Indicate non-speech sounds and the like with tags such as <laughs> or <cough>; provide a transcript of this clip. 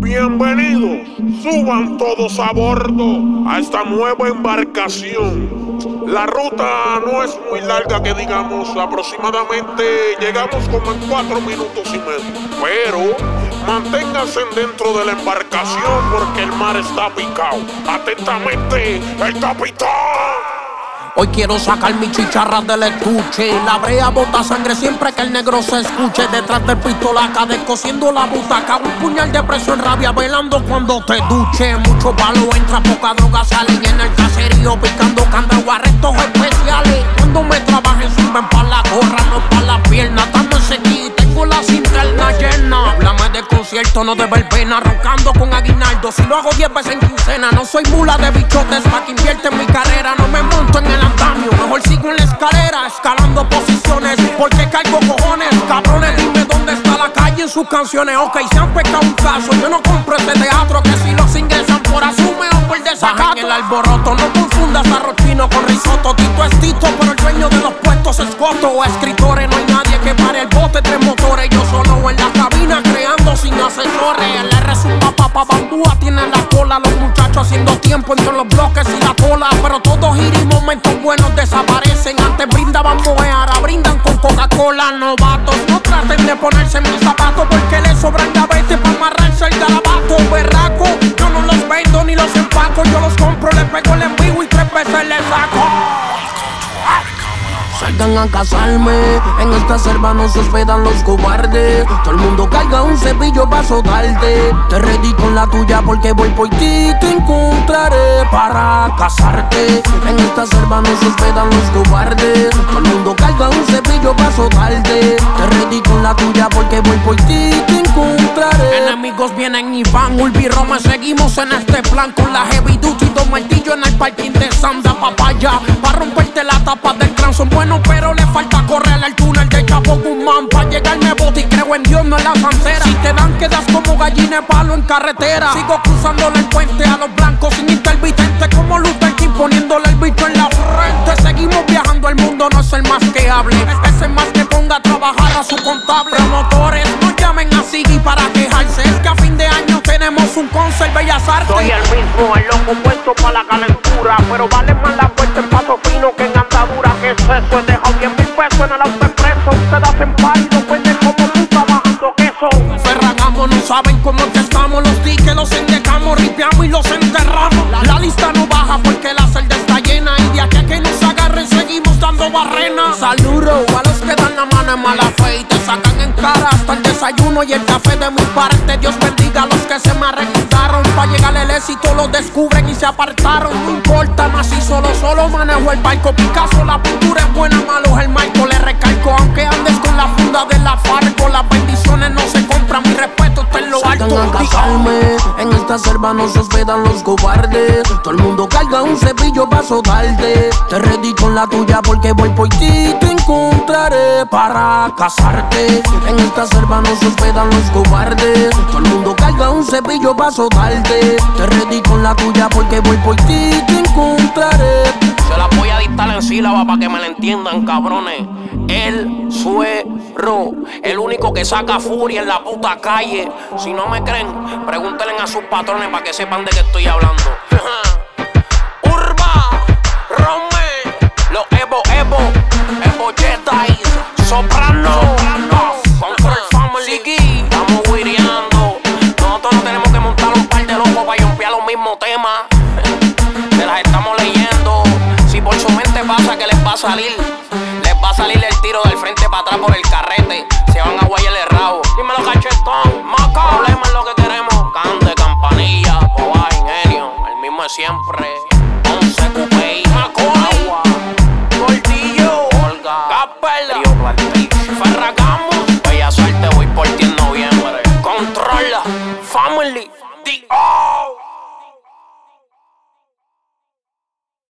Bienvenidos, suban todos a bordo a esta nueva embarcación. La ruta no es muy larga que digamos, aproximadamente llegamos como en cuatro minutos y medio. Pero manténganse dentro de la embarcación porque el mar está picado. Atentamente, el capitán. Hoy quiero sacar mi chicharra del estuche. La brea bota sangre siempre que el negro se escuche. Detrás del pistolaca, descosiendo la butaca. Un puñal de preso en rabia, velando cuando te duche. Mucho palo entra, poca droga sale. Y en el caserío picando candado, arrestos especiales. Cuando me trabajen, sirven para la gorra, no para la pierna. Estamos en tengo la interna llena. Háblame de concierto, no de verbena. Roncando con aguinaldo. Si lo hago 10 veces en quincena, no soy mula de bichotes. Pa' que invierte en mi carrera, escalera, escalando posiciones. Porque caigo cojones, cabrones. Dime dónde está la calle en sus canciones. Ok, se han pecado un caso. Yo no compro ese teatro. Que si los ingresan por asume o por desacato. el alboroto, no confundas a Rochino con risotto. Tito es Tito, pero el dueño de los puestos es coto. O escritores, no hay nadie que pare el bote. Tres motores, yo solo en la cabina creando sin asesores. El R zumba papa bambúa, tiene la cola. Los haciendo tiempo entre los bloques y la cola. Pero todos gira y momentos buenos desaparecen. Antes brindaban moe, ahora brindan con Coca-Cola. Novatos, no traten de ponerse en mis zapatos porque les sobran gavetes para amarrarse el garabato. Berraco, yo no los vendo ni los empaco. Yo los compro, les pego el envío y tres veces les saco. A casarme, en esta selva no se hospedan los cobardes. Todo el mundo carga un cepillo para soltarte. Te ready con la tuya porque voy por ti, te encontraré para casarte. En esta selva no se hospedan los cobardes. Todo el mundo carga un cepillo para soltarte. Te ready con la tuya porque voy por ti, te encontraré. Enemigos vienen y van, Ulvi Roma, seguimos en este plan con la heavy duty, dos martillos en el parking de Santa Papaya. Para romperte la tapa del son buenos pero le falta correr el túnel de Chapo Guzmán. Pa' llegarme bote y creo en Dios, no en la santera. Si te dan, quedas como gallina palo en carretera. Sigo cruzándole el puente a los blancos Promotores, no llamen a Siggy para quejarse. Es que a fin de año tenemos un concert Bellas Artes. Soy el mismo, el loco puesto para la calentura. Pero vale más la puerta en paso fino que en andadura. Que eso es dejado 10 mil pesos en el autoexpreso. Ustedes hacen no venden como puta bajando queso. Ferragamo, no saben cómo que estamos. Los tickets los endejamos, ripiamos y los enterramos. La lista no baja porque la seguimos dando barrena. Saludo a los que dan la mano en mala fe y te sacan en cara hasta el desayuno y el café de mi parte. Dios bendiga a los que se me arreglaron. Para llegar el éxito, lo descubren y se apartaron. No importa si solo, solo manejo el barco. Picasso, la pintura es buena, malo selva no hospedan los cobardes. Todo el mundo carga un cepillo para soltarte. Te ready con la tuya porque voy por ti, te encontraré para casarte. En esta selva no se hospedan los cobardes. Todo el mundo carga un cepillo para soltarte. Te ready con la tuya porque voy por ti, te encontraré. Se la voy a dictar en sílaba para que me la entiendan, cabrones. El suero, el único que saca furia en la puta calle. Si no me creen, pregúntenle a sus patrones para que sepan de qué estoy hablando. <laughs> Urba, Rome, los Evo Evo, Evo Jedi, Soprano, Control Family, estamos wiriando. Nosotros no tenemos que montar un par de locos para yompear los mismos temas. Va a salir, les va a salir el tiro del frente para atrás por el carrete. Se van a guayar el rabo. Dímelo, cachetón, maca. Problema es lo que queremos. Cante, campanilla, boba, ingenio. El mismo de siempre. Once Cupey, Agua, Gordillo, Olga, Capella, Río Plantation, Ferragamo. Bella suerte, voy por ti en noviembre. Controla, Family, The